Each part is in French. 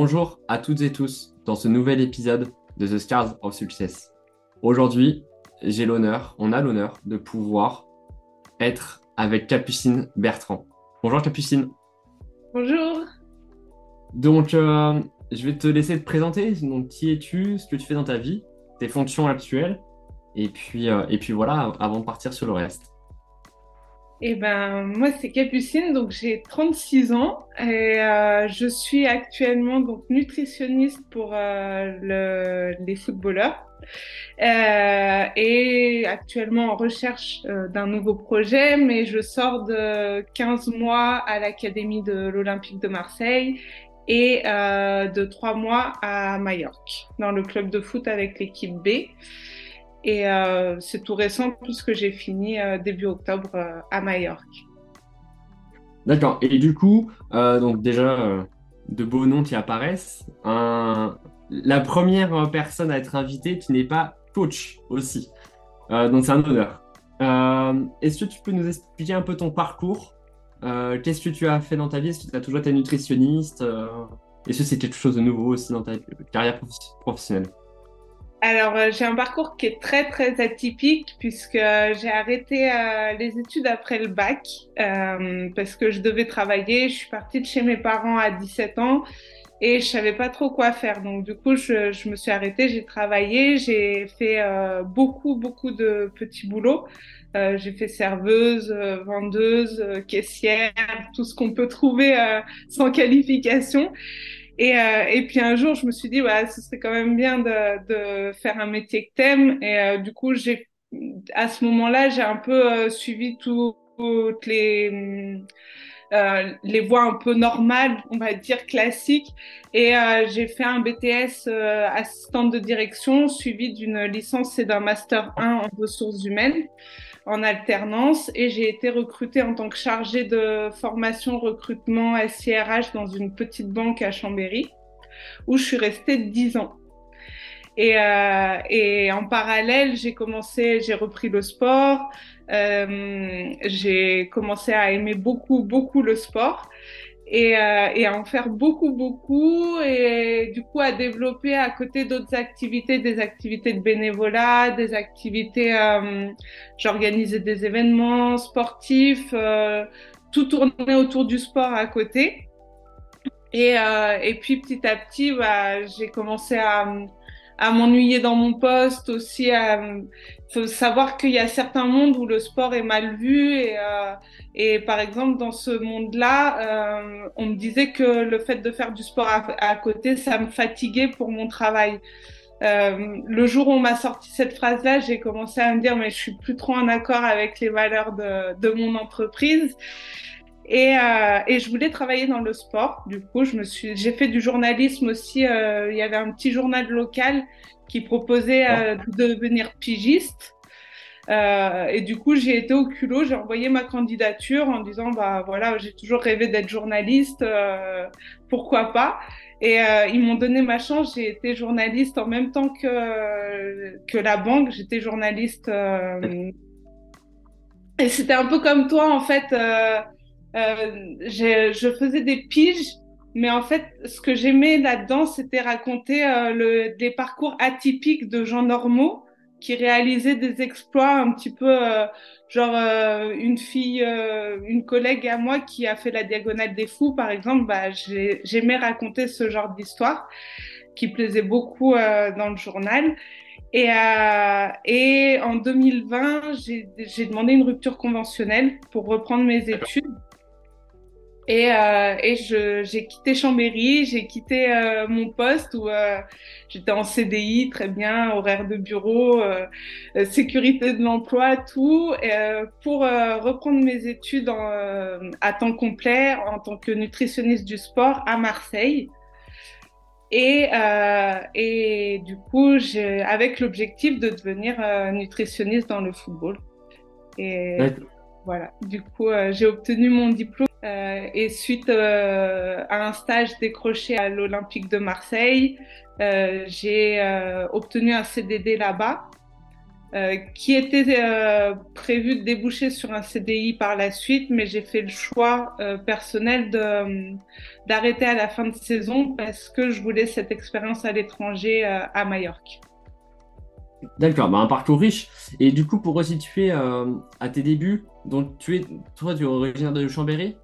Bonjour à toutes et tous dans ce nouvel épisode de The Scars of Success. Aujourd'hui, j'ai l'honneur, on a l'honneur de pouvoir être avec Capucine Bertrand. Bonjour Capucine. Bonjour. Donc, euh, je vais te laisser te présenter. Donc, qui es-tu, ce que tu fais dans ta vie, tes fonctions actuelles, et puis, euh, et puis voilà, avant de partir sur le reste. Eh ben, moi, c'est Capucine, donc j'ai 36 ans et euh, je suis actuellement donc nutritionniste pour euh, le, les footballeurs euh, et actuellement en recherche euh, d'un nouveau projet, mais je sors de 15 mois à l'Académie de l'Olympique de Marseille et euh, de 3 mois à Majorque, dans le club de foot avec l'équipe B. Et euh, c'est tout récent puisque j'ai fini euh, début octobre euh, à Majorque. D'accord. Et du coup, donc déjà, de beaux noms qui apparaissent. La première personne à être invitée qui n'est pas coach aussi. Donc c'est un honneur. Est-ce que tu peux nous expliquer un peu ton parcours? Qu'est-ce que tu as fait dans ta vie? Est-ce que tu as toujours été nutritionniste? Est-ce que c'est quelque chose de nouveau aussi dans ta carrière prof- professionnelle? Alors, euh, j'ai un parcours qui est très, très atypique puisque euh, j'ai arrêté euh, les études après le bac euh, parce que je devais travailler. Je suis partie de chez mes parents à 17 ans et je savais pas trop quoi faire. Donc, du coup, je, je me suis arrêtée, j'ai travaillé, j'ai fait euh, beaucoup, beaucoup de petits boulots. Euh, j'ai fait serveuse, vendeuse, caissière, tout ce qu'on peut trouver sans qualification. Et, euh, et puis un jour, je me suis dit, ouais, ce serait quand même bien de, faire un métier que t'aimes. Et euh, du coup, j'ai, à ce moment-là, j'ai un peu euh, suivi tout- toutes les, les voies un peu normales, on va dire classiques. Et j'ai fait un BTS assistante de direction, suivi d'une licence et d'un master 1 en ressources humaines en alternance et j'ai été recrutée en tant que chargée de formation recrutement SIRH dans une petite banque à Chambéry où je suis restée 10 ans. Et, euh, et en parallèle, j'ai commencé, j'ai repris le sport, euh, j'ai commencé à aimer beaucoup, beaucoup le sport et, euh, et à en faire beaucoup, beaucoup, et du coup à développer à côté d'autres activités, des activités de bénévolat, des activités, euh, j'organisais des événements sportifs, euh, tout tournait autour du sport à côté. Et, euh, et puis petit à petit, bah, j'ai commencé à, à m'ennuyer dans mon poste aussi. Il faut savoir qu'il y a certains mondes où le sport est mal vu et, euh, par exemple dans ce monde-là, euh, on me disait que le fait de faire du sport à, côté, ça me fatiguait pour mon travail. Euh, le jour où on m'a sorti cette phrase-là, j'ai commencé à me dire mais je suis plus trop en accord avec les valeurs de, mon entreprise. Et, je voulais travailler dans le sport. Du coup, j'ai fait du journalisme aussi. Il y avait un petit journal local qui proposait euh, de devenir pigiste. Euh, et du coup, j'ai été au culot, j'ai envoyé ma candidature en disant bah voilà, j'ai toujours rêvé d'être journaliste, euh, pourquoi pas? Et euh, ils m'ont donné ma chance. J'ai été journaliste en même temps que que la banque. J'étais journaliste. et c'était un peu comme toi en fait. Je faisais des piges, mais en fait, ce que j'aimais là-dedans, c'était raconter euh, le, des parcours atypiques de gens normaux qui réalisaient des exploits un petit peu, euh, genre euh, une fille, euh, une collègue à moi qui a fait la diagonale des fous, par exemple, bah, j'aimais raconter ce genre d'histoire qui plaisait beaucoup euh, dans le journal. Et, euh, et en 2020, j'ai demandé une rupture conventionnelle pour reprendre mes études. Et, euh, et j'ai quitté Chambéry, j'ai quitté euh, mon poste où euh, j'étais en CDI, très bien, horaire de bureau, euh, sécurité de l'emploi, tout, euh, pour reprendre mes études en, à temps complet en tant que nutritionniste du sport à Marseille. Et, et du coup, avec l'objectif de devenir nutritionniste dans le football. Et voilà, du coup, j'ai obtenu mon diplôme. Euh, et suite euh, à un stage décroché à l'Olympique de Marseille, euh, j'ai obtenu un CDD là-bas. euh, qui était euh, prévu de déboucher sur un CDI par la suite, mais j'ai fait le choix euh, personnel d'arrêter à la fin de saison parce que je voulais cette expérience à l'étranger à Majorque. D'accord, bah un parcours riche. Et du coup, pour resituer à tes débuts, donc tu es, toi, tu es originaire de Chambéry?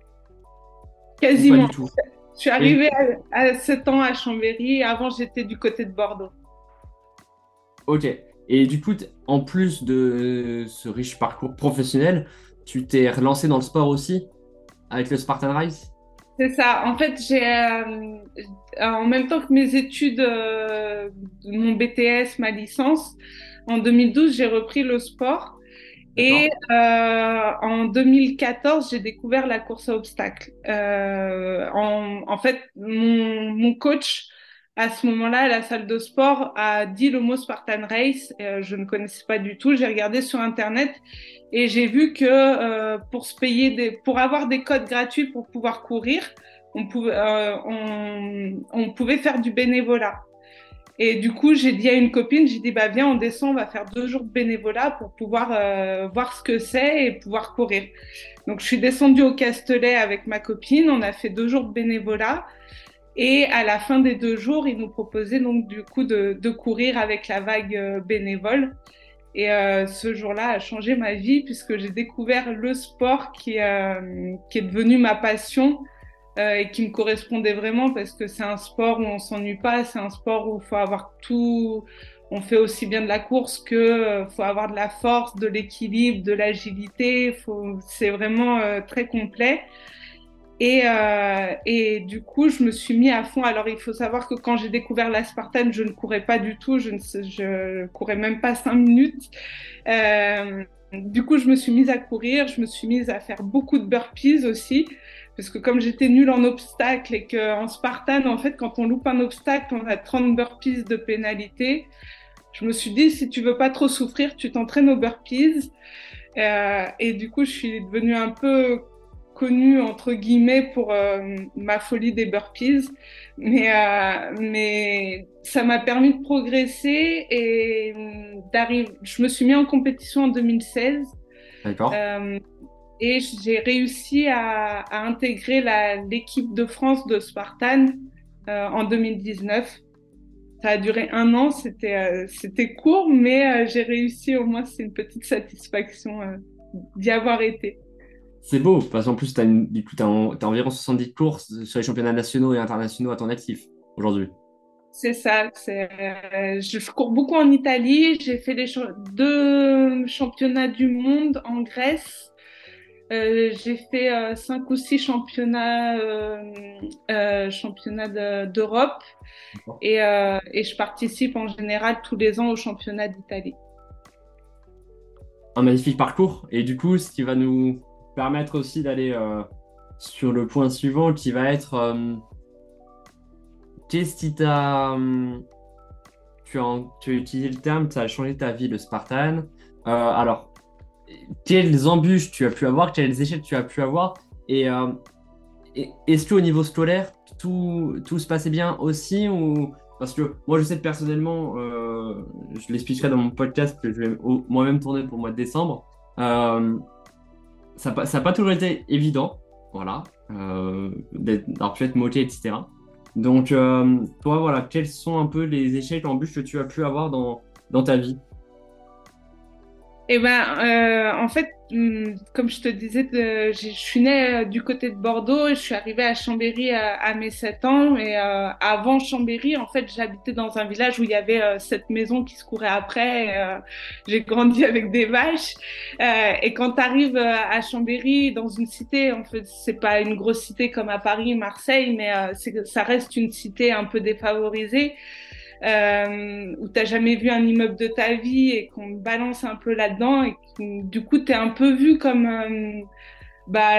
Quasiment. Je suis arrivée à, à 7 ans à Chambéry. Avant, j'étais du côté de Bordeaux. Ok. Et du coup, en plus de ce riche parcours professionnel, tu t'es relancé dans le sport aussi avec le Spartan Rise C'est ça. En fait, j'ai euh, en même temps que mes études, euh, mon BTS, ma licence, en 2012, j'ai repris le sport. Et euh, en 2014, j'ai découvert la course à obstacles. En, en, fait, mon, mon coach à ce moment-là, la salle de sport a dit le mot Spartan Race. Euh, je ne connaissais pas du tout. J'ai regardé sur Internet et j'ai vu que euh, pour se payer des, pour avoir des codes gratuits pour pouvoir courir, on pouvait, euh, on, on, pouvait faire du bénévolat. Et du coup, j'ai dit à une copine, j'ai dit bah viens, on descend, on va faire deux jours de bénévolat pour pouvoir euh, voir ce que c'est et pouvoir courir. Donc je suis descendue au Castellet avec ma copine, on a fait deux jours de bénévolat. Et à la fin des deux jours, ils nous proposaient donc du coup de, courir avec la vague euh, bénévole. Et euh, ce jour-là a changé ma vie puisque j'ai découvert le sport qui, euh, est devenu ma passion et qui me correspondait vraiment parce que c'est un sport où on s'ennuie pas, c'est un sport où il faut avoir tout. On fait aussi bien de la course que faut avoir de la force, de l'équilibre, de l'agilité. C'est vraiment très complet. Et, euh, et, du coup, je me suis mis à fond. Alors, il faut savoir que quand j'ai découvert la Spartan, je ne courais pas du tout. Je ne je courais même pas cinq minutes. Euh, du coup, je me suis mise à courir. Je me suis mise à faire beaucoup de burpees aussi. Parce que comme j'étais nulle en obstacles et qu'en Spartan, en fait, quand on loupe un obstacle, on a 30 burpees de pénalité. Je me suis dit, si tu veux pas trop souffrir, tu t'entraînes aux burpees. Euh, et du coup, je suis devenue un peu connue entre guillemets pour euh, ma folie des burpees, mais euh, mais ça m'a permis de progresser et euh, d'arriver. Je me suis mis en compétition en 2016. D'accord. et j'ai réussi à, à intégrer l'équipe de France de Spartan en 2019. Ça a duré un an, c'était c'était court, mais j'ai réussi au moins, c'est une petite satisfaction d'y avoir été. C'est beau, parce qu'en plus, tu as, as, environ 70 courses sur les championnats nationaux et internationaux à ton actif aujourd'hui. C'est ça. Euh, je cours beaucoup en Italie. J'ai fait les deux championnats du monde en Grèce. Euh, j'ai fait euh, cinq ou six championnats, championnats d'Europe et, et, je participe en général tous les ans au championnat d'Italie. Un magnifique parcours. Et du coup, ce qui va nous permettre aussi d'aller euh, sur le point suivant qui va être euh, qu'est-ce qui t'a. Euh, tu, as, tu as utilisé le terme, ça a changé ta vie, le Spartan. alors, quelles embûches tu as pu avoir, quels échecs tu as pu avoir et, est-ce qu'au niveau scolaire, tout, tout, se passait bien aussi ou... Parce que moi, je sais personnellement, je l'expliquerai dans mon podcast que je vais moi-même tourner pour le mois de décembre ça n'a pas toujours été évident, voilà, euh, d'avoir pu être moqué, etc. Donc, euh, toi, voilà, quels sont un peu les échecs, embûches que tu as pu avoir dans, dans ta vie? Eh ben, euh, en fait, comme je te disais, je suis née euh, du côté de Bordeaux et je suis arrivée à Chambéry à, mes 7 ans. Et euh, avant Chambéry, en fait, j'habitais dans un village où il y avait euh, cette maison qui se courait après. J'ai grandi avec des vaches. et quand tu arrives à Chambéry, dans une cité, en fait, c'est pas une grosse cité comme à Paris, Marseille, mais ça reste une cité un peu défavorisée euh, où t'as jamais vu un immeuble de ta vie et qu'on balance un peu là-dedans et du coup t'es un peu vu comme euh, bah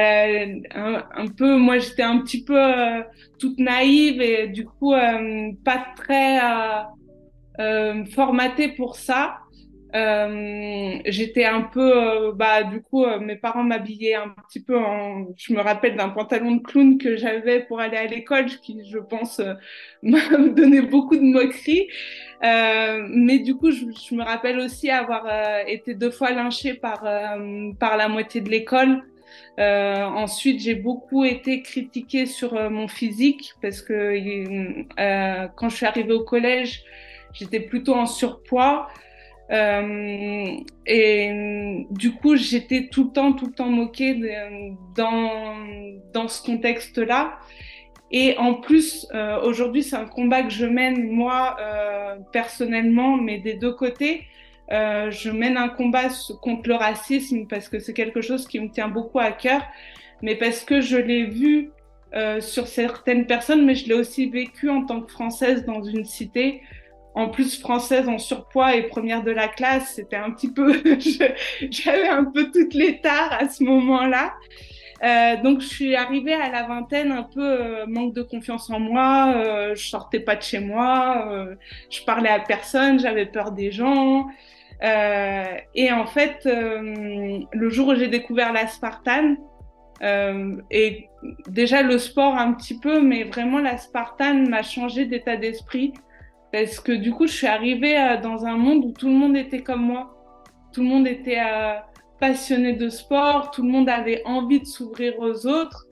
un, peu moi j'étais un petit peu euh, toute naïve et du coup euh, pas très formatée pour ça Euh, j'étais un peu, euh, bah, du coup, euh, mes parents m'habillaient un petit peu en, je me rappelle d'un pantalon de clown que j'avais pour aller à l'école, qui, je pense, m'a donné beaucoup de moqueries. mais du coup, je, me rappelle aussi avoir été deux fois lynchée par, par la moitié de l'école. ensuite, j'ai beaucoup été critiquée sur mon physique parce que quand je suis arrivée au collège, j'étais plutôt en surpoids. Euh, et du coup, j'étais tout le temps, tout le temps moquée dans, dans ce contexte-là. Et en plus, euh, aujourd'hui, c'est un combat que je mène moi euh, personnellement, mais des deux côtés. Euh, je mène un combat contre le racisme parce que c'est quelque chose qui me tient beaucoup à cœur, mais parce que je l'ai vu euh, sur certaines personnes, mais je l'ai aussi vécu en tant que Française dans une cité en plus française en surpoids et première de la classe, c'était un petit peu, j'avais un peu toutes les tares à ce moment-là. Euh, donc je suis arrivée à la vingtaine un peu euh, manque de confiance en moi, euh, je sortais pas de chez moi, je parlais à personne, j'avais peur des gens. Et en fait, le jour où j'ai découvert la Spartan, et déjà le sport un petit peu, mais vraiment la Spartan m'a changé d'état d'esprit. Parce que du coup, je suis arrivée euh, dans un monde où tout le monde était comme moi. Tout le monde était euh, passionné de sport, tout le monde avait envie de s'ouvrir aux autres.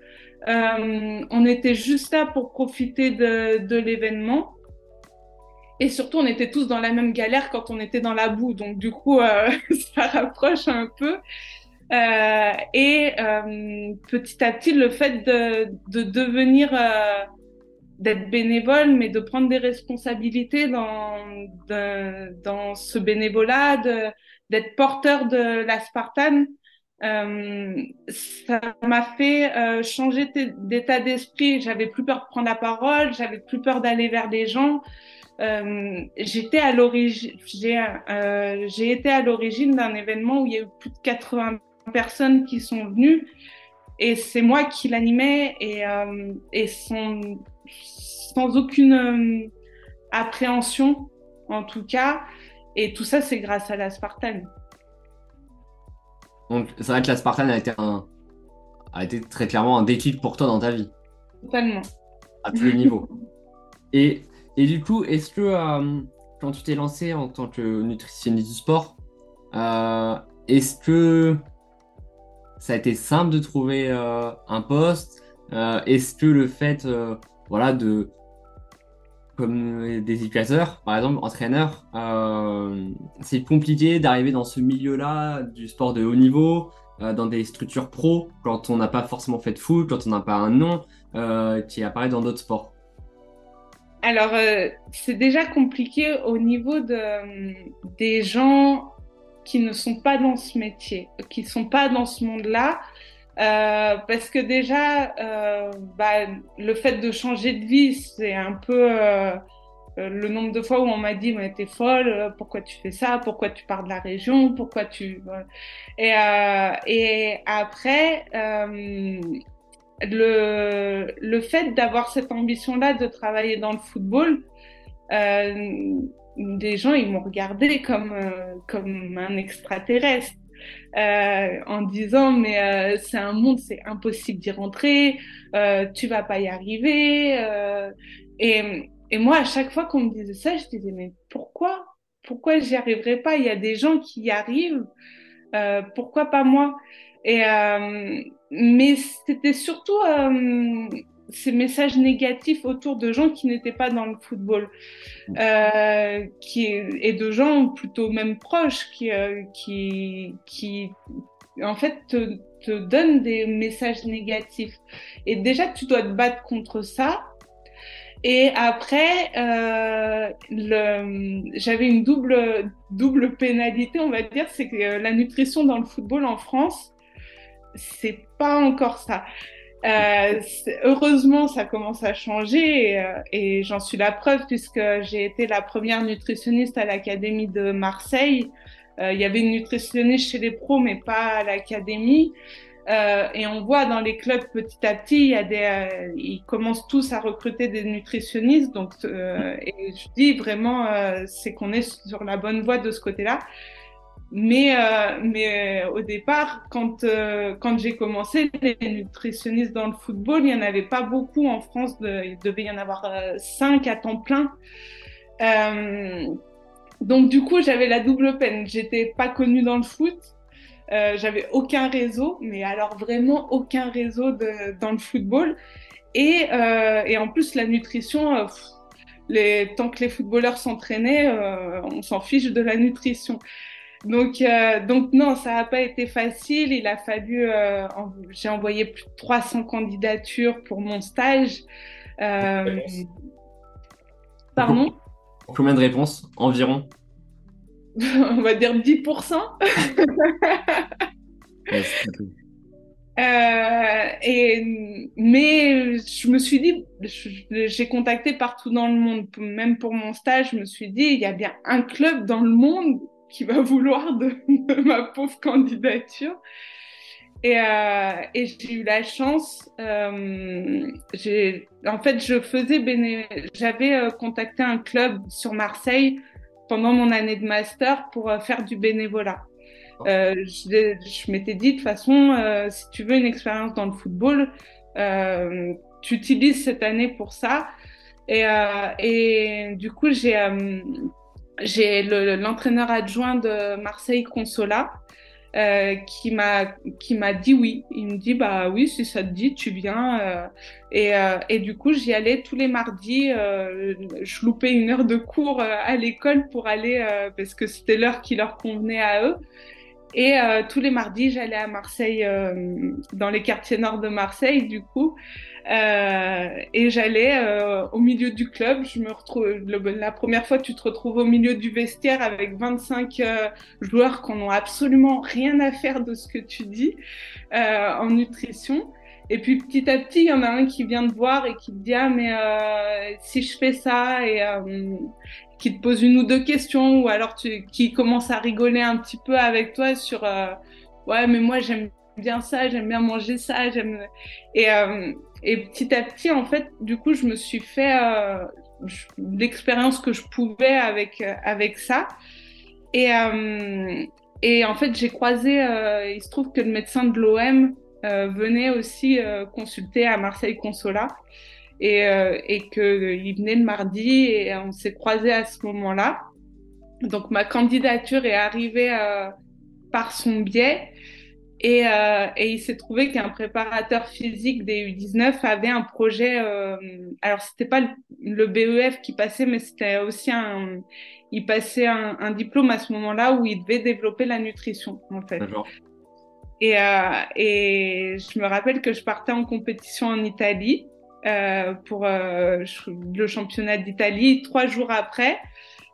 Euh, on était juste là pour profiter de, l'événement. Et surtout, on était tous dans la même galère quand on était dans la boue. Donc, du coup, ça rapproche un peu. Et petit à petit, le fait de, de devenir d'être bénévole, mais de prendre des responsabilités dans, dans ce bénévolat, d'être porteur de la Spartan. Euh, ça m'a fait euh, changer d'état d'esprit. J'avais plus peur de prendre la parole, j'avais plus peur d'aller vers les gens. Euh, j'étais à l'origine, j'ai été à l'origine d'un événement où il y a eu plus de 80 personnes qui sont venues et c'est moi qui l'animais et, et son, sans aucune euh, appréhension, en tout cas. Et tout ça, c'est grâce à la Spartan. Donc, c'est vrai que la Spartan a été, un, a été très clairement un déclic pour toi dans ta vie. Totalement. À tous les niveaux. Et, et du coup, est-ce que euh, quand tu t'es lancé en tant que nutritionniste du sport, euh, est-ce que ça a été simple de trouver euh, un poste? Est-ce que le fait voilà, de, comme des éducateurs, par exemple, entraîneurs, euh, c'est compliqué d'arriver dans ce milieu-là du sport de haut niveau, euh, dans des structures pro, quand on n'a pas forcément fait de foot, quand on n'a pas un nom euh, qui apparaît dans d'autres sports. Alors, c'est déjà compliqué au niveau de, des gens qui ne sont pas dans ce métier, qui ne sont pas dans ce monde-là. Euh, parce que déjà, euh, bah, le fait de changer de vie, c'est un peu euh, euh le nombre de fois où on m'a dit, mais t'es folle, euh, pourquoi tu fais ça, pourquoi tu pars de la région, pourquoi tu... Et, euh, et après, le, le fait d'avoir cette ambition-là de travailler dans le football, des gens, ils m'ont regardé comme, comme un extraterrestre euh, en disant mais euh, c'est un monde, c'est impossible d'y rentrer, euh, tu vas pas y arriver. Euh. et, et moi, à chaque fois qu'on me disait ça, je disais mais pourquoi? Pourquoi j'y arriverai pas? Il y a des gens qui y arrivent, euh, pourquoi pas moi? Et mais c'était surtout ces messages négatifs autour de gens qui n'étaient pas dans le football euh, qui, et de gens plutôt même proches qui, euh, qui, qui en fait te, te donnent des messages négatifs. Et déjà, tu dois te battre contre ça. Et après, euh, j'avais une double, double pénalité, on va dire, c'est que la nutrition dans le football en France, c'est pas encore ça. Euh, heureusement, ça commence à changer et, euh, et j'en suis la preuve puisque j'ai été la première nutritionniste à l'Académie de Marseille. Euh, il y avait une nutritionniste chez les pros, mais pas à l'Académie. Euh, et on voit dans les clubs petit à petit, y a des, euh, ils commencent tous à recruter des nutritionnistes. Donc, et je dis vraiment, c'est qu'on est sur la bonne voie de ce côté-là. Mais, euh, mais au départ, quand, quand j'ai commencé, les nutritionnistes dans le football, il n'y en avait pas beaucoup en France. De, il devait y en avoir cinq à temps plein. donc du coup, j'avais la double peine. J'étais pas connue dans le foot. j'avais aucun réseau, mais alors vraiment aucun réseau dans le football. Et, et en plus, la nutrition, tant que les footballeurs s'entraînaient, euh, on s'en fiche de la nutrition. Donc, euh, donc non, ça n'a pas été facile. Il a fallu, euh, j'ai envoyé plus de 300 candidatures pour mon stage. Pardon? Combien de réponses environ? On va dire 10%. Euh, et, mais je me suis dit, j'ai contacté partout dans le monde, même pour mon stage, je me suis dit, il y a bien un club dans le monde qui va vouloir de, ma pauvre candidature. Et, euh, et j'ai eu la chance, euh, en fait, je faisais j'avais euh, contacté un club sur Marseille pendant mon année de master pour euh, faire du bénévolat. Euh, je, je m'étais dit, de toute façon, si tu veux une expérience dans le football, tu utilises cette année pour ça. Et, et du coup, j'ai j'ai l'entraîneur adjoint de Marseille Consola euh, qui m'a qui m'a dit oui. Il me dit bah oui si ça te dit tu viens euh, et, euh, et du coup j'y allais tous les mardis. je loupais une heure de cours à l'école pour aller parce que c'était l'heure qui leur convenait à eux. Et euh, tous les mardis, j'allais à Marseille, euh, dans les quartiers nord de Marseille, du coup. Euh, et j'allais euh, au milieu du club. Je me retrouve la première fois, tu te retrouves au milieu du vestiaire avec 25 euh, joueurs qui n'ont absolument rien à faire de ce que tu dis en nutrition. Et puis petit à petit, il y en a un qui vient te voir et qui te dit ah mais si je fais ça et qui te pose une ou deux questions ou alors qui commence à rigoler un petit peu avec toi sur ouais mais moi j'aime bien ça, j'aime bien manger ça, euh, et petit à petit en fait du coup je me suis fait euh, l'expérience que je pouvais avec avec ça. Et et en fait j'ai croisé il se trouve que le médecin de l'OM venait aussi consulter à Marseille Consola et, euh, et qu'il venait le mardi et on s'est croisés à ce moment-là. Donc ma candidature est arrivée euh, par son biais et, euh, et il s'est trouvé qu'un préparateur physique des U19 avait un projet. Euh, alors c'était pas le, le, BEF qui passait, mais c'était aussi un. Il passait un, un diplôme à ce moment-là où il devait développer la nutrition en fait. Et, euh, et je me rappelle que je partais en compétition en Italie euh, pour le championnat d'Italie trois jours après.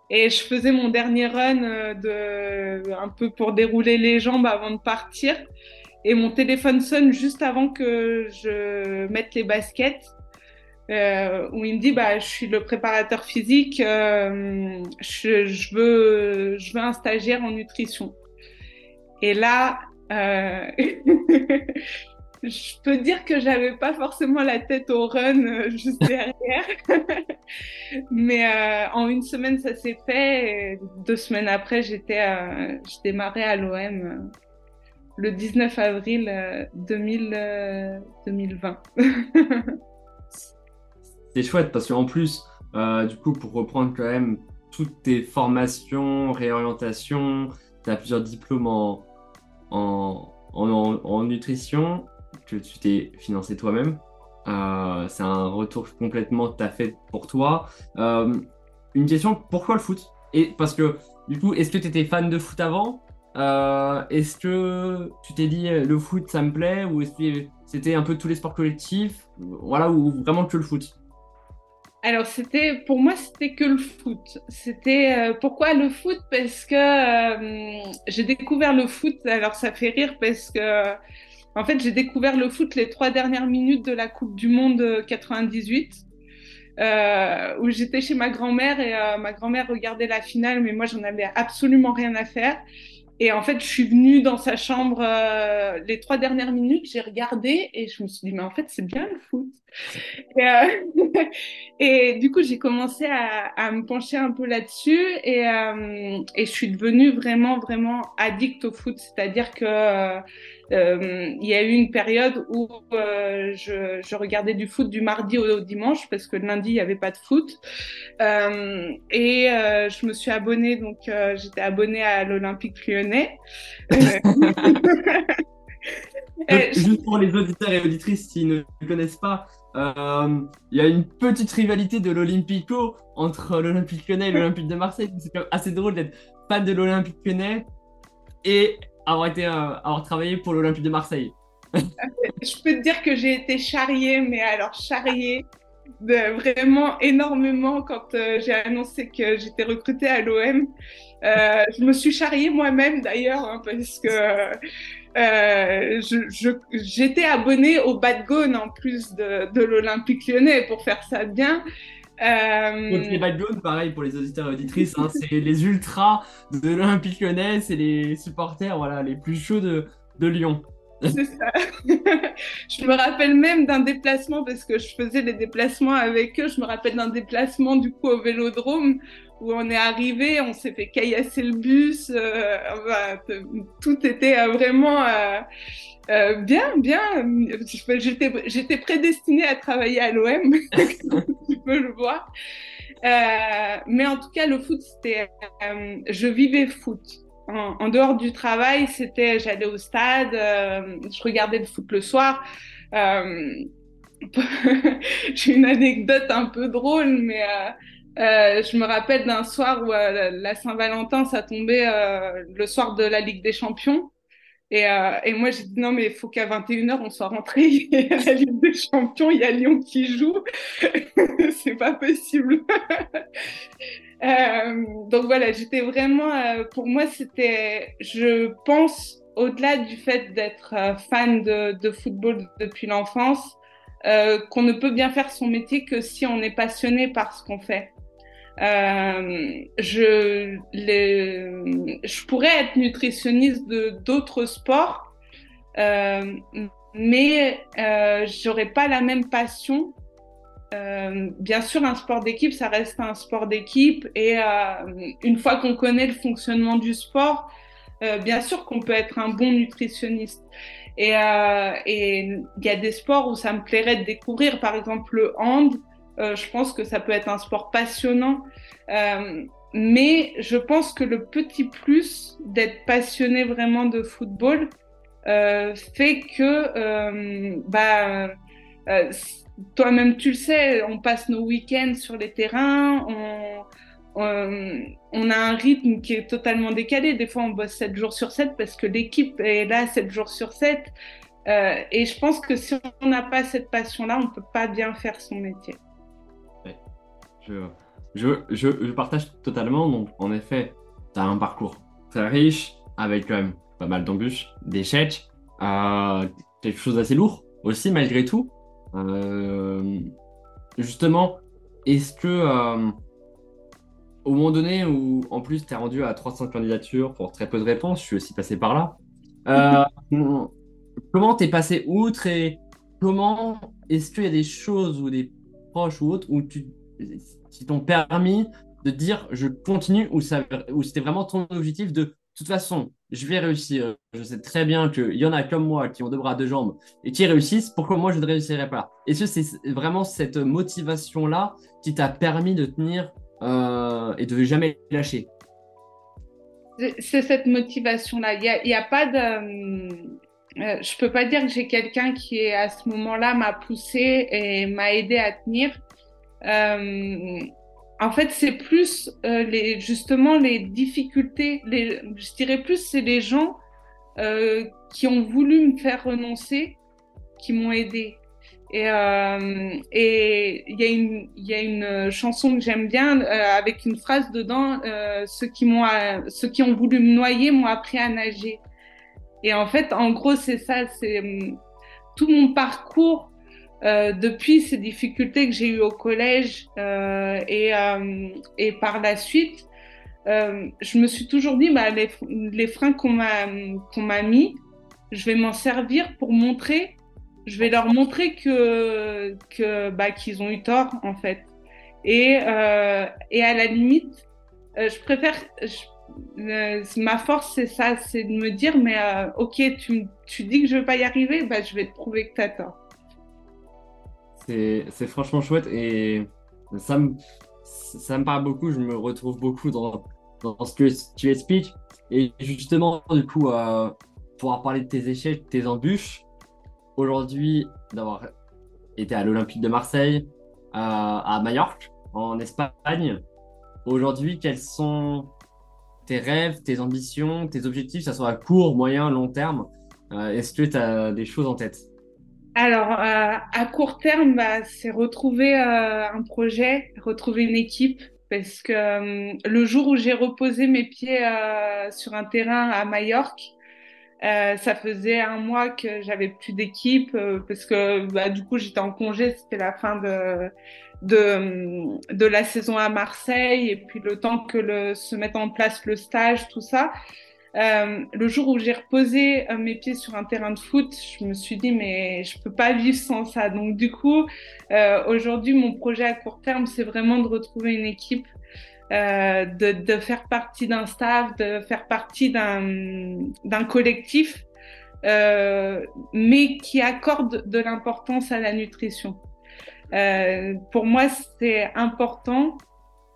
Et je faisais mon dernier run euh, de, un peu pour dérouler les jambes avant de partir. Et mon téléphone sonne juste avant que je mette les baskets. Euh, où il me dit bah je suis le préparateur physique, euh, je, je, veux je veux un stagiaire en nutrition. Et là, euh, je peux dire que j'avais pas forcément la tête au run euh, juste derrière. Mais euh, en une semaine, ça s'est fait. Deux semaines après, j'étais, euh, je démarrais à l'OM le 19 avril 2000, 2020. C'est chouette parce qu'en plus, du coup, pour reprendre quand même toutes tes formations, réorientations, tu as plusieurs diplômes en, en nutrition que tu t'es financé toi-même. Euh, c'est un retour complètement ta fait pour toi. Euh, une question, pourquoi le foot? Et parce que du coup, est-ce que tu étais fan de foot avant? Euh, Est-ce que tu t'es dit le foot ça me plaît? Ou est-ce que c'était un peu tous les sports collectifs? Voilà, ou vraiment que le foot? Alors c'était pour moi c'était que le foot. C'était pourquoi le foot? Parce que j'ai découvert le foot. Alors ça fait rire parce que en fait, j'ai découvert le foot les trois dernières minutes de la Coupe du Monde 98, euh, où j'étais chez ma grand-mère et euh, ma grand-mère regardait la finale, mais moi, j'en avais absolument rien à faire. Et en fait, je suis venue dans sa chambre euh, les trois dernières minutes, j'ai regardé et je me suis dit, mais en fait, c'est bien le foot. Et, euh, du coup, j'ai commencé à, me pencher un peu là-dessus et, euh, et je suis devenue vraiment, vraiment addict au foot. C'est-à-dire que euh, il y a eu une période où euh, je, regardais du foot du mardi au, dimanche parce que le lundi il n'y avait pas de foot euh, et je me suis abonnée donc j'étais abonnée à l'Olympique Lyonnais. juste pour les auditeurs et auditrices qui ne connaissent pas, il y a une petite rivalité de l'Olympico entre l'Olympique Lyonnais et l'Olympique de Marseille. C'est quand même assez drôle d'être fan de l'Olympique Lyonnais et avoir, été, avoir travaillé pour l'Olympique de Marseille. Je peux te dire que j'ai été charriée, mais alors charriée vraiment énormément quand euh, j'ai annoncé que j'étais recrutée à l'OM. Euh, je me suis charriée moi-même d'ailleurs hein, parce que euh, j'étais abonnée au Bad Gone en plus de l'Olympique lyonnais pour faire ça bien. Euh... Donc les Bad pareil pour les auditeurs et auditrices, hein, c'est les ultras de l'Olympique lyonnais, c'est les supporters voilà, les plus chauds de, de Lyon. C'est ça. je me rappelle même d'un déplacement parce que je faisais des déplacements avec eux. Je me rappelle d'un déplacement du coup au Vélodrome où on est arrivé, on s'est fait caillasser le bus. Euh, tout était euh, vraiment euh, bien, bien. J'étais prédestinée à travailler à l'OM, tu peux le voir. Mais en tout cas, le foot, c'était. Je vivais foot. En, dehors du travail, c'était. J'allais au stade, euh, je regardais le foot le soir. Euh, j'ai une anecdote un peu drôle, mais je me rappelle d'un soir où la Saint-Valentin, ça tombait le soir de la Ligue des Champions. Et, euh, et, moi, j'ai dit non, mais il faut qu'à 21h, on soit rentré. Il y a la Ligue des Champions, il y a Lyon qui joue. c'est pas possible. euh, donc voilà, j'étais vraiment. Euh, pour moi, c'était. Je pense, au-delà du fait d'être fan de, football depuis l'enfance, qu'on ne peut bien faire son métier que si on est passionné par ce qu'on fait. Euh, je, les, je pourrais être nutritionniste de d'autres sports, euh, mais euh, j'aurais pas la même passion. Euh, bien sûr, un sport d'équipe, ça reste un sport d'équipe, et euh, une fois qu'on connaît le fonctionnement du sport, bien sûr qu'on peut être un bon nutritionniste. Et il y a des sports où ça me plairait de découvrir, par exemple le hand. Euh, je pense que ça peut être un sport passionnant. Euh, mais je pense que le petit plus d'être passionné vraiment de football euh, fait que, bah, toi-même tu le sais, on passe nos week-ends sur les terrains, on, a un rythme qui est totalement décalé. Des fois, on bosse 7 jours sur 7 parce que l'équipe est là 7 jours sur 7. Euh, et je pense que si on n'a pas cette passion-là, on ne peut pas bien faire son métier je, je, je, partage totalement. Donc, en effet, tu as un parcours très riche, avec quand même pas mal d'embûches, d'échecs, euh, quelque chose d'assez lourd aussi, malgré tout. Euh, justement, est-ce que, euh, au moment donné où, en plus, tu es rendu à 300 candidatures pour très peu de réponses, je suis aussi passé par là. Euh, comment t'es passé outre et comment est-ce qu'il y a des choses ou des proches ou autres où tu qui t'ont permis de dire je continue ou, c'était vraiment ton objectif de toute façon, je vais réussir. Je sais très bien qu'il y en a comme moi qui ont deux bras, deux jambes et qui réussissent. Pourquoi moi je ne réussirais pas? Est-ce que c'est vraiment cette motivation-là qui t'a permis de tenir euh, et de jamais lâcher C'est cette motivation-là. Il n'y a, pas de. Euh, je peux pas dire que j'ai quelqu'un qui, à ce moment-là, m'a poussé et m'a aidé à tenir. Euh, en fait, c'est plus euh, les, justement les difficultés, les, je dirais plus c'est les gens euh, qui ont voulu me faire renoncer qui m'ont aidé. Et euh, et il y a une il y a une chanson que j'aime bien euh, avec une phrase dedans euh, ceux qui m'ont ceux qui ont voulu me noyer m'ont appris à nager. Et en fait, en gros, c'est ça, c'est tout mon parcours euh, depuis ces difficultés que j'ai eues au collège euh, et, euh, et par la suite, je me suis toujours dit, bah, les, freins qu'on m'a mis, je vais m'en servir pour montrer, je vais leur montrer que, bah, qu'ils ont eu tort en fait. Et, à la limite, je préfère, ma force c'est ça, c'est de me dire mais ok, tu, dis que je vais pas y arriver, bah, je vais te prouver que tu as tort. C'est franchement chouette et ça me, parle beaucoup, je me retrouve beaucoup dans, dans ce que tu expliques. Et justement, du coup, euh, pouvoir parler de tes échecs, tes embûches. Aujourd'hui, d'avoir été à l'Olympique de Marseille, à Majorque, en Espagne. Aujourd'hui, quels sont tes rêves, tes ambitions, tes objectifs, que ce soit à court, moyen, long terme? Euh, Est-ce que tu as des choses en tête? Alors, euh, à court terme, bah, c'est retrouver euh, un projet, retrouver une équipe, parce que le jour où j'ai reposé mes pieds sur un terrain à Majorque, euh, ça faisait un mois que j'avais plus d'équipe euh, parce que bah, du coup j'étais en congé, c'était la fin de, de, la saison à Marseille et puis le temps que se mette en place le stage, tout ça. Euh, le jour où j'ai reposé euh, mes pieds sur un terrain de foot, je me suis dit mais je peux pas vivre sans ça. Donc du coup, aujourd'hui mon projet à court terme c'est vraiment de retrouver une équipe euh, de, de, faire partie d'un staff, de faire partie d'un collectif, euh, mais qui accorde de l'importance à la nutrition. Euh, pour moi, c'est important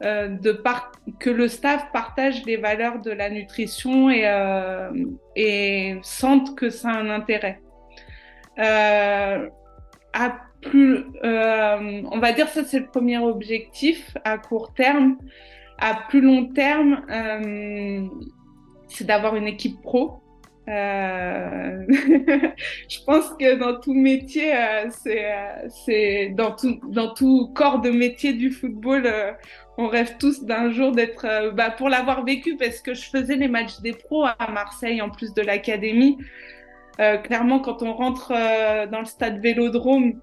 euh, que le staff partage les valeurs de la nutrition et, euh, sente que ça a un intérêt. à plus, on va dire ça, c'est le premier objectif à court terme à plus long terme, euh, c'est d'avoir une équipe pro. Euh... je pense que dans tout métier, euh, euh, c'est dans tout corps de métier du football, euh, on rêve tous d'un jour d'être, bah, pour l'avoir vécu, parce que je faisais les matchs des pros à Marseille en plus de l'académie. clairement, quand on rentre dans le stade Vélodrome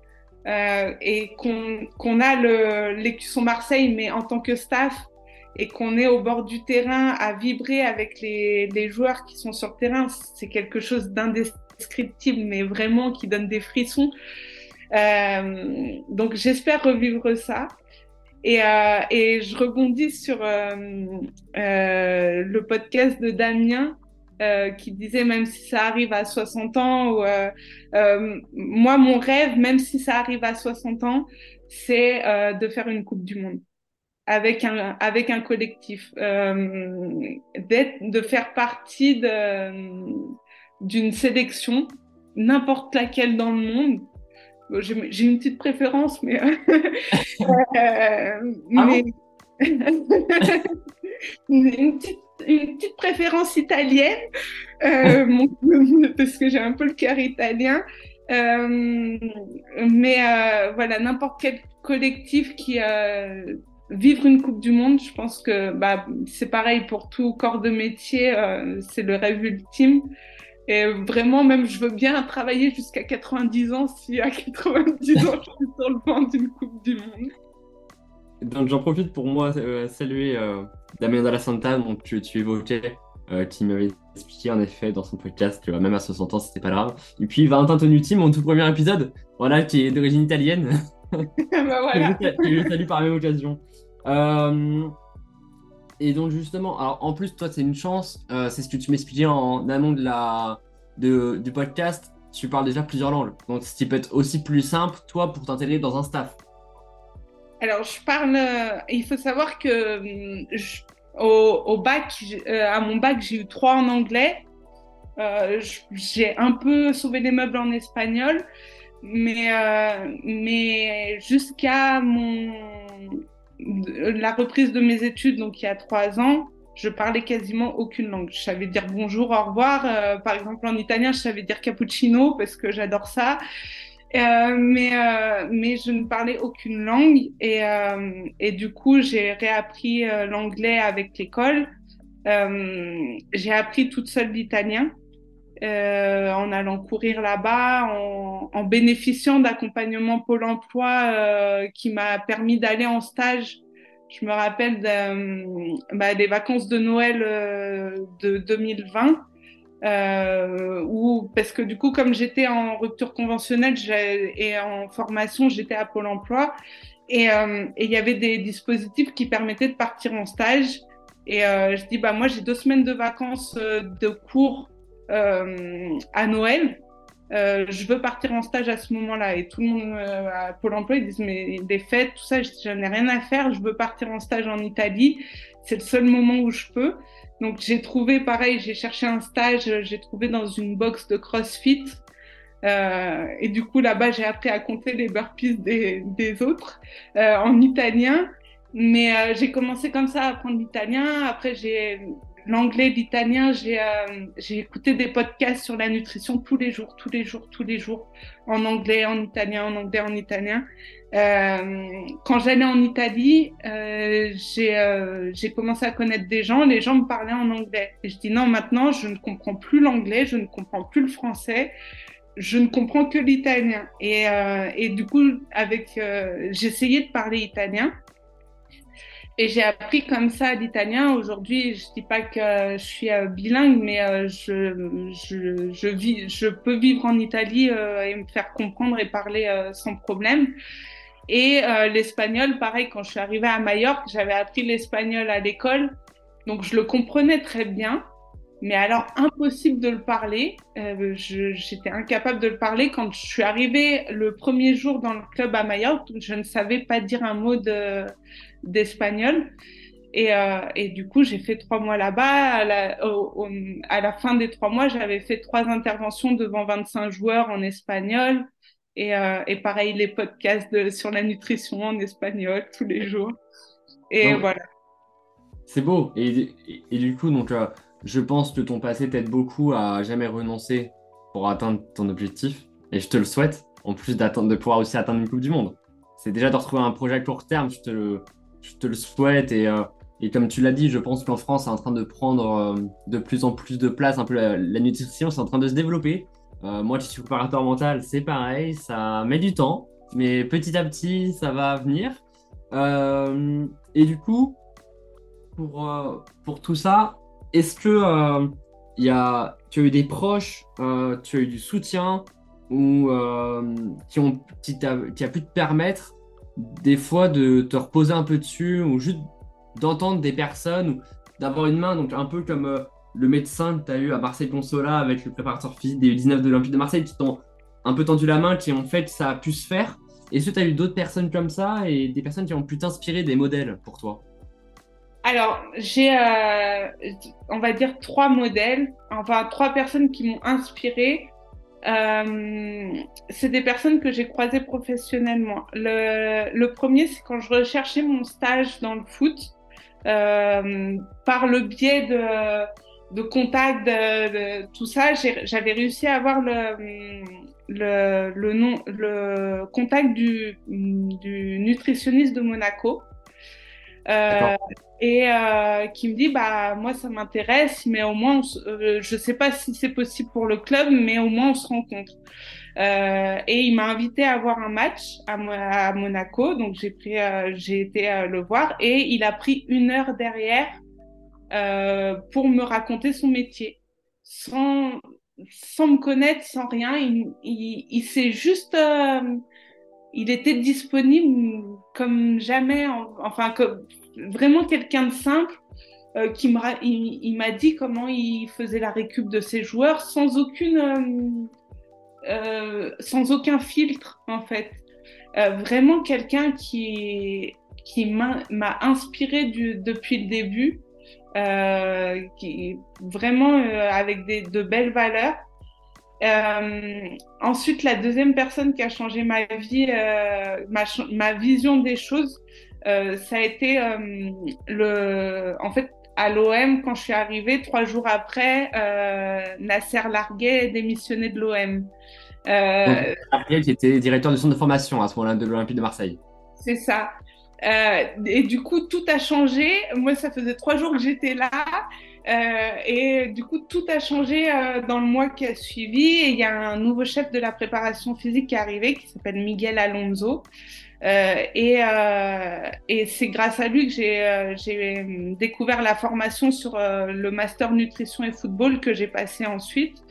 et qu'on a l'écusson Marseille, mais en tant que staff, et qu'on est au bord du terrain à vibrer avec les, les joueurs qui sont sur le terrain, c'est quelque chose d'indescriptible, mais vraiment qui donne des frissons. Euh, donc j'espère revivre ça. Et, euh, et je rebondis sur euh, euh le podcast de Damien euh, qui disait même si ça arrive à 60 ans, ou, euh, moi mon rêve, même si ça arrive à 60 ans, c'est de faire une Coupe du Monde avec un, avec un collectif, euh, de faire partie d'une sélection, n'importe laquelle dans le monde. J'ai une petite préférence, mais. euh, ah mais... une, petite, une, petite, préférence italienne, euh, parce que j'ai un peu le cœur italien. Euh, mais euh, voilà, n'importe quel collectif qui, euh, vivre une Coupe du Monde, je pense que bah, c'est pareil pour tout corps de métier, euh, c'est le rêve ultime. Et vraiment, même, je veux bien travailler jusqu'à 90 ans si à 90 ans, je suis sur le banc d'une Coupe du Monde. Donc, j'en profite pour moi euh, saluer euh, Damien Dalla Santa, donc tu, tu évoquais, euh, qui m'avait expliqué en effet dans son podcast que même à 60 ans, c'était pas grave. Et puis, Valentin Tonuti, mon tout premier épisode, voilà, qui est d'origine italienne. bah voilà. je, salue par la même occasion. Et donc justement, en plus toi c'est une chance, euh, c'est ce que tu m'expliquais en amont de la de, du podcast, tu parles déjà plusieurs langues, donc ce qui peut être aussi plus simple toi pour t'intégrer dans un staff. Alors je parle, euh, il faut savoir que hum, au, bac, euh, à mon bac j'ai eu trois en anglais, j'ai un peu sauvé les meubles en espagnol, mais mais jusqu'à mon la reprise de mes études, donc il y a trois ans, je parlais quasiment aucune langue. Je savais dire bonjour, au revoir. Euh, par exemple, en italien, je savais dire cappuccino parce que j'adore ça. Euh, mais, euh, mais je ne parlais aucune langue et, et du coup, j'ai réappris l'anglais avec l'école. j'ai appris toute seule l'italien. Euh, en allant courir là-bas, en, en, bénéficiant d'accompagnement Pôle Emploi euh, qui m'a permis d'aller en stage Je me rappelle de, bah, des vacances de Noël euh, de 2020. Euh, où, parce que du coup, comme j'étais en rupture conventionnelle et en formation, j'étais à Pôle emploi. Euh, et il y avait des dispositifs qui permettaient de partir en stage. Et euh, je dis, bah, moi, j'ai deux semaines de vacances euh, de cours euh, à Noël. Euh, je veux partir en stage à ce moment-là. Et tout le monde à Pôle emploi, ils disent, mais des fêtes, tout ça, je, je n'ai rien à faire. Je veux partir en stage en Italie. C'est le seul moment où je peux. Donc, j'ai trouvé, pareil, j'ai cherché un stage, j'ai trouvé dans une box de CrossFit. Euh, et du coup, là-bas, j'ai appris à compter les burpees des, autres euh, en italien. Mais euh, j'ai commencé comme ça à apprendre l'italien. Après, j'ai l'anglais, l'italien. J'ai euh, écouté des podcasts sur la nutrition tous les jours, tous les jours, tous les jours, en anglais, en italien, en anglais, en italien. Euh, quand j'allais en Italie, euh, j'ai commencé à connaître des gens. Les gens me parlaient en anglais. Et je dis non, maintenant, je ne comprends plus l'anglais, je ne comprends plus le français je ne comprends que l'italien. Et, euh, et, du coup, avec, euh, j'essayais de parler italien. Et j'ai appris comme ça l'italien. Aujourd'hui, je dis pas que je suis euh, bilingue, mais euh, je, peux vivre en Italie euh, et me faire comprendre et parler sans problème. Et l'espagnol, pareil, quand je suis arrivée à Majorque, j'avais appris l'espagnol à l'école. Donc, je le comprenais très bien. Mais alors, impossible de le parler. J'étais incapable de le parler. Quand je suis arrivée le premier jour dans le club à Majorque, je ne savais pas dire un mot d'espagnol. et, euh, et, du coup, j'ai fait trois mois là-bas. À, la, à la fin des trois mois, j'avais fait trois interventions devant 25 joueurs en espagnol. Et, euh, et pareil, les podcasts de, sur la nutrition en espagnol tous les jours. Et donc, voilà. C'est beau. Et, et, et, du coup, donc, euh, je pense que ton passé t'aide beaucoup à jamais renoncer pour atteindre ton objectif. Et je te le souhaite, en plus d'atteindre, de pouvoir aussi atteindre une Coupe du Monde. C'est déjà de retrouver un projet à court terme, je te le, je te le souhaite. Et, euh, et comme tu l'as dit, je pense qu'en France, c'est en train de prendre euh, de plus en plus de place. Un peu la, nutrition, c'est en train de se développer. Euh, moi qui suis préparateur mental, c'est pareil, ça met du temps, mais petit à petit, ça va venir. Et du coup, pour, pour tout ça, est-ce que euh, y a, tu as eu des proches, tu as eu du soutien ou qui, ont, qui, qui a pu te permettre des fois de te reposer un peu dessus ou juste d'entendre des personnes ou d'avoir une main, donc un peu comme euh, le médecin que tu as eu à Marseille Consola avec le préparateur physique des 19 de l'Olympique de Marseille qui t'ont un peu tendu la main, qui ont fait ça a pu se faire. Est-ce que tu as eu d'autres personnes comme ça et des personnes qui ont pu t'inspirer des modèles pour toi? Alors, j'ai, euh, on va dire, trois modèles, enfin trois personnes qui m'ont inspirée. Euh, c'est des personnes que j'ai croisées professionnellement. Le, le premier, c'est quand je recherchais mon stage dans le foot, euh, par le biais de, de contacts, de, de, tout ça, j'avais réussi à avoir le, le, le, nom, le contact du, du nutritionniste de Monaco. Euh, et euh, qui me dit bah moi ça m'intéresse mais au moins on, euh, je sais pas si c'est possible pour le club mais au moins on se rencontre. Euh, et il m'a invité à voir un match à, Monaco donc j'ai pris euh, j'ai été le voir et il a pris une heure derrière pour me raconter son métier. Sans sans me connaître sans rien il, il s'est juste il était disponible comme jamais enfin comme vraiment quelqu'un de simple euh, qui m'a il, il m'a dit comment il faisait la récup de ses joueurs sans aucune euh, euh, sans aucun filtre en fait. Euh, vraiment quelqu'un qui qui m'a inspiré du, depuis le début euh, qui vraiment euh, avec des, de belles valeurs ensuite la deuxième personne qui a changé ma vie ma, ma vision des choses euh, ça a été euh, le, en fait, à l'OM, quand je suis arrivée, trois jours après, euh, Nasser Larguet démissionné de l'OM. Euh, Larguet qui était directeur du centre de formation à ce moment-là de l'Olympique de Marseille. C'est ça. Euh, et du coup, tout a changé. Moi, ça faisait trois jours que j'étais là. Euh, et du coup, tout a changé euh, dans le mois qui a suivi. Et il y a un nouveau chef de la préparation physique qui est arrivé, qui s'appelle Miguel Alonso. Euh, et, et c'est grâce à lui que j'ai découvert la formation sur le master nutrition et football que j'ai passé ensuite.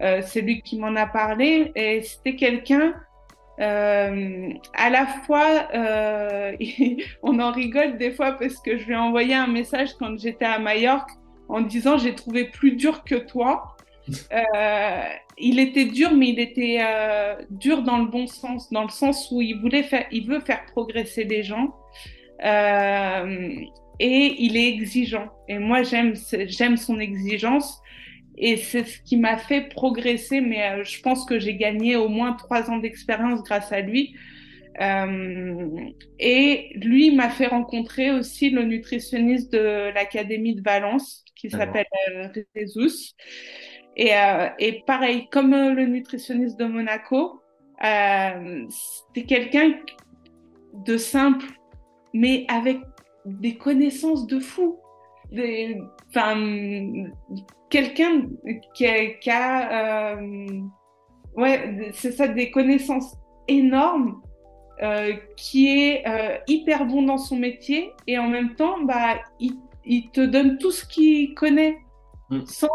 c'est lui qui m'en a parlé. Et c'était quelqu'un euh, à la fois, euh, on en rigole des fois parce que je lui ai envoyé un message quand j'étais à Majorque en disant j'ai trouvé plus dur que toi. Euh, il était dur, mais il était euh, dur dans le bon sens, dans le sens où il voulait faire, il veut faire progresser les gens euh, et il est exigeant. Et moi j'aime j'aime son exigence et c'est ce qui m'a fait progresser, mais euh, je pense que j'ai gagné au moins trois ans d'expérience grâce à lui. Euh, et lui m'a fait rencontrer aussi le nutritionniste de l'Académie de Valence, qui s'appelle euh, Jesus. Et, euh, et, pareil, comme le nutritionniste de Monaco, euh, c'était quelqu'un de simple, mais avec des connaissances de fou. Des, quelqu'un qui a, qui a euh, ouais, c'est ça, des connaissances énormes, euh, qui est euh, hyper bon dans son métier et en même temps, bah, il, il te donne tout ce qu'il connaît mm. sans,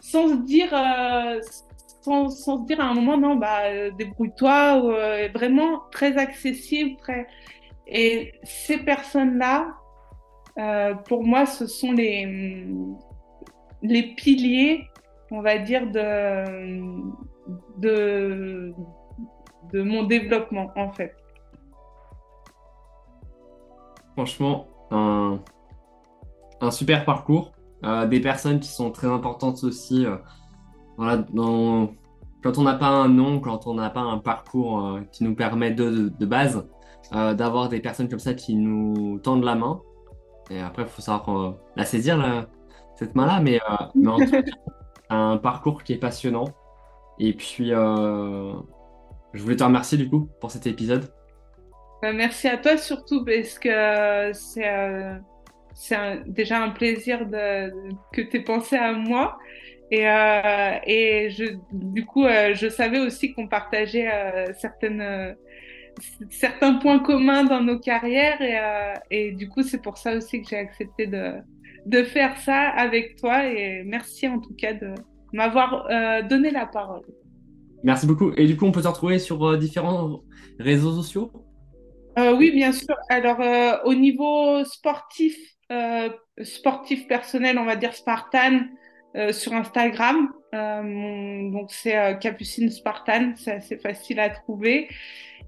sans se dire, euh, sans, sans, se dire à un moment, non, bah, débrouille-toi, euh, vraiment très accessible, très. Et ces personnes-là, euh, pour moi, ce sont les, les piliers, on va dire, de, de, de mon développement, en fait. Franchement, un, super parcours. Euh, des personnes qui sont très importantes aussi. Euh, voilà, quand on n'a pas un nom, quand on n'a pas un parcours euh, qui nous permet de, base, d'avoir des personnes comme ça qui nous tendent la main. Et après, il faut savoir la saisir, cette main-là, mais, mais un parcours qui est passionnant. Et puis, je voulais te remercier du coup pour cet épisode. Bah, merci à toi surtout parce que c'est c'est déjà un plaisir de, que tu aies pensé à moi. Et, euh, et je, du coup, euh, je savais aussi qu'on partageait euh, certaines, certains points communs dans nos carrières. Et, et du coup, c'est pour ça aussi que j'ai accepté de, de faire ça avec toi et merci en tout cas de m'avoir euh, donné la parole. Merci beaucoup. Et du coup, on peut te retrouver sur euh, différents réseaux sociaux? Euh, Oui, bien sûr. Alors, euh, au niveau sportif, euh, sportif personnel, on va dire Spartan, sur Instagram. Mon, donc, c'est Capucine Spartan, c'est assez facile à trouver.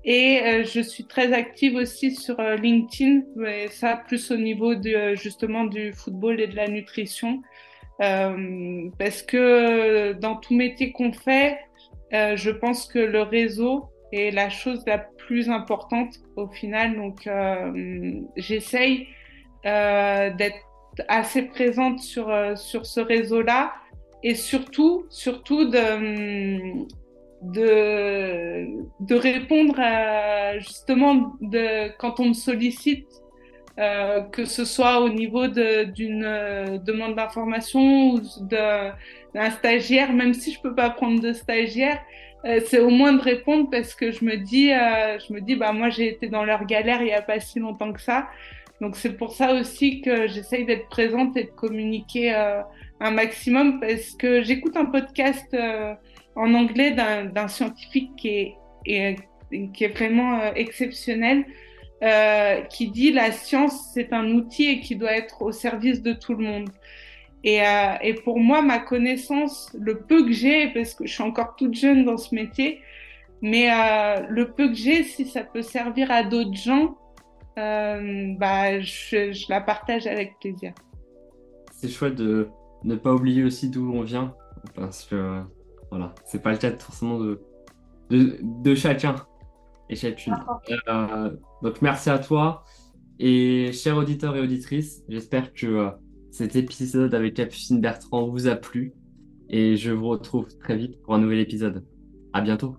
Et euh, je suis très active aussi sur euh, LinkedIn, mais ça plus au niveau justement du football et de la nutrition. Euh, parce que dans tout métier qu'on fait, euh, je pense que le réseau est la chose la plus importante au final. Donc euh, j'essaye d'être assez présente sur, sur ce réseau-là et surtout, surtout de de, de répondre à, justement de, quand on me sollicite, euh, que ce soit au niveau d'une euh, demande d'information ou d'un stagiaire, même si je peux pas prendre de stagiaire, euh, c'est au moins de répondre parce que je me dis, euh, je me dis, bah moi j'ai été dans leur galère il y a pas si longtemps que ça, donc c'est pour ça aussi que j'essaye d'être présente et de communiquer euh, un maximum parce que j'écoute un podcast en anglais d'un scientifique qui est, est, qui est vraiment euh, exceptionnel, euh, qui dit la science c'est un outil et qui doit être au service de tout le monde. Et, euh, et pour moi, ma connaissance, le peu que j'ai, parce que je suis encore toute jeune dans ce métier, mais euh, le peu que j'ai, si ça peut servir à d'autres gens, euh, bah, je, je, la partage avec plaisir. C'est chouette de ne pas oublier aussi d'où on vient, parce que voilà, c'est pas le cas forcément de, de, de chacun et chacune. Euh, donc merci à toi et chers auditeurs et auditrices, j'espère que euh, cet épisode avec Capucine Bertrand vous a plu et je vous retrouve très vite pour un nouvel épisode. À bientôt.